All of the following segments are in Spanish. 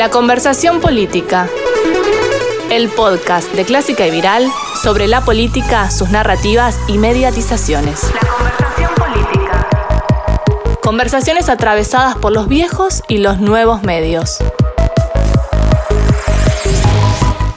La conversación política. El podcast de Clásica y Viral sobre la política, sus narrativas y mediatizaciones. La conversación política. Conversaciones atravesadas por los viejos y los nuevos medios.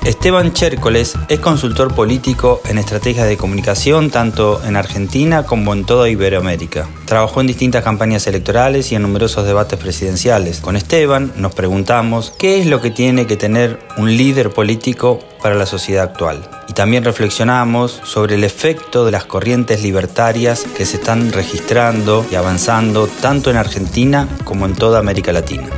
Esteban Chércoles es consultor político en estrategias de comunicación tanto en Argentina como en toda Iberoamérica. Trabajó en distintas campañas electorales y en numerosos debates presidenciales. Con Esteban nos preguntamos qué es lo que tiene que tener un líder político para la sociedad actual. Y también reflexionamos sobre el efecto de las corrientes libertarias que se están registrando y avanzando tanto en Argentina como en toda América Latina.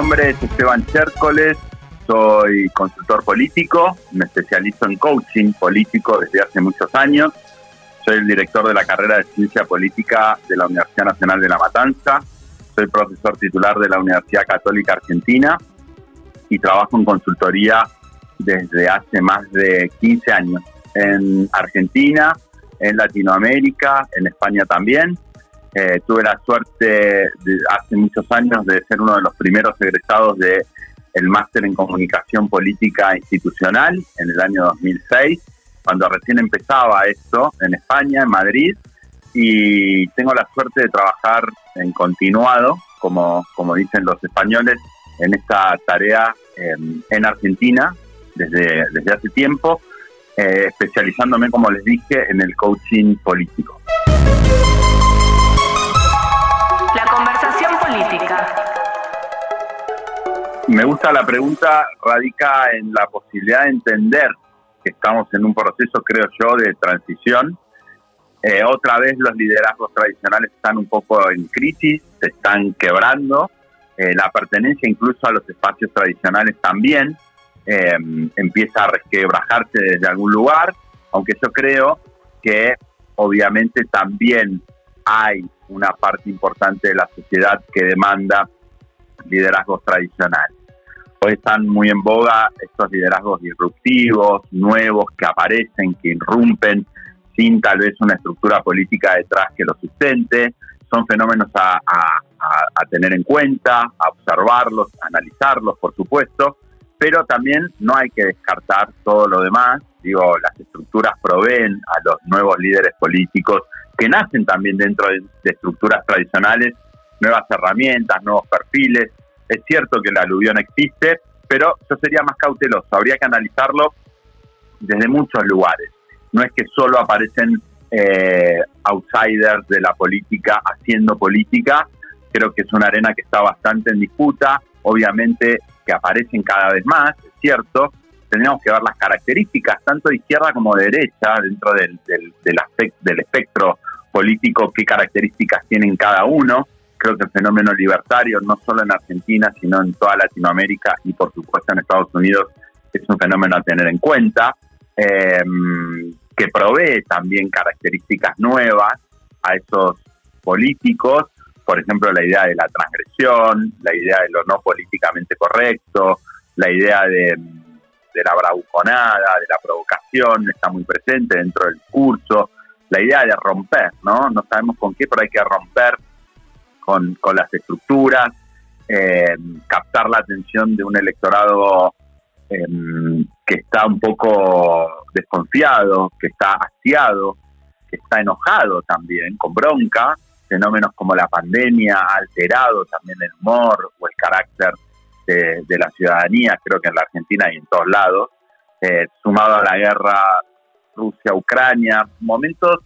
Nombre es Esteban Chércoles, soy consultor político, me especializo en coaching político desde hace muchos años. Soy el director de la carrera de Ciencia Política de la Universidad Nacional de La Matanza. Soy profesor titular de la Universidad Católica Argentina y trabajo en consultoría desde hace más de 15 años en Argentina, en Latinoamérica, en España también eh, tuve la suerte hace muchos años de ser uno de los primeros egresados de máster en comunicación política institucional en el año 2006, cuando recién empezaba esto en España, en Madrid, y tengo la suerte de trabajar en continuado, como, como dicen los españoles, en esta tarea em, en Argentina desde, desde hace tiempo, eh, especializándome, como les dije, en el coaching político. Me gusta la pregunta, radica en la posibilidad de entender que estamos en un proceso, creo yo, de transición. Eh, otra vez los liderazgos tradicionales están un poco en crisis, se están quebrando. Eh, la pertenencia incluso a los espacios tradicionales también eh, empieza a resquebrajarse desde algún lugar, aunque yo creo que obviamente también hay una parte importante de la sociedad que demanda liderazgos tradicionales. Hoy están muy en boga estos liderazgos disruptivos, nuevos, que aparecen, que irrumpen sin tal vez una estructura política detrás que los sustente. Son fenómenos a, tener en cuenta, a observarlos, a analizarlos, por supuesto, pero también no hay que descartar todo lo demás. Digo, las estructuras proveen a los nuevos líderes políticos que nacen también dentro de estructuras tradicionales nuevas herramientas, nuevos perfiles, es cierto que la aluvión existe, pero yo sería más cauteloso, habría que analizarlo desde muchos lugares. No es que solo aparecen eh, outsiders de la política haciendo política, creo que es una arena que está bastante en disputa, obviamente que aparecen cada vez más, es cierto, tenemos que ver las características tanto de izquierda como de derecha dentro del, del, del espectro político, qué características tienen cada uno creo que el fenómeno libertario, no solo en Argentina, sino en toda Latinoamérica y por supuesto en Estados Unidos, es un fenómeno a tener en cuenta, em, que provee también características nuevas a esos políticos, por ejemplo, la idea de la transgresión, la idea de lo no políticamente correcto, la idea de, de la bravuconada, de la provocación, está muy presente dentro del discurso, la idea de romper, ¿no? No sabemos con qué, pero hay que romper con, las estructuras, eh, captar la atención de un electorado em, que está un poco desconfiado, que está hastiado, que está enojado también, con bronca, fenómenos como la pandemia ha alterado también el humor o el carácter de, la ciudadanía, creo que en la Argentina y en todos lados, eh, sumado a la guerra Rusia-Ucrania, momentos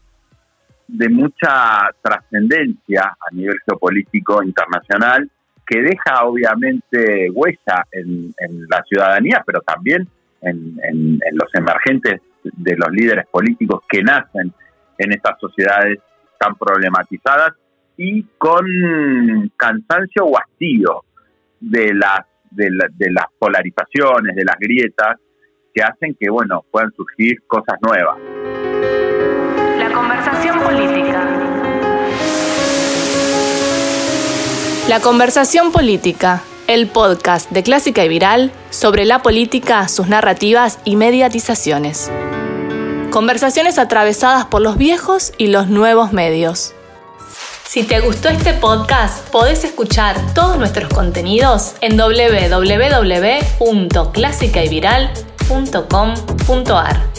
de mucha trascendencia a nivel geopolítico internacional, que deja obviamente huella en, la ciudadanía, pero también en, los emergentes de los líderes políticos que nacen en estas sociedades tan problematizadas y con cansancio o hastío de las, de, de las polarizaciones, de las grietas, que hacen que bueno puedan surgir cosas nuevas. La conversación política, el podcast de Clásica y Viral sobre la política, sus narrativas y mediatizaciones. Conversaciones atravesadas por los viejos y los nuevos medios. Si te gustó este podcast, podés escuchar todos nuestros contenidos en www.clásicayviral.com.ar.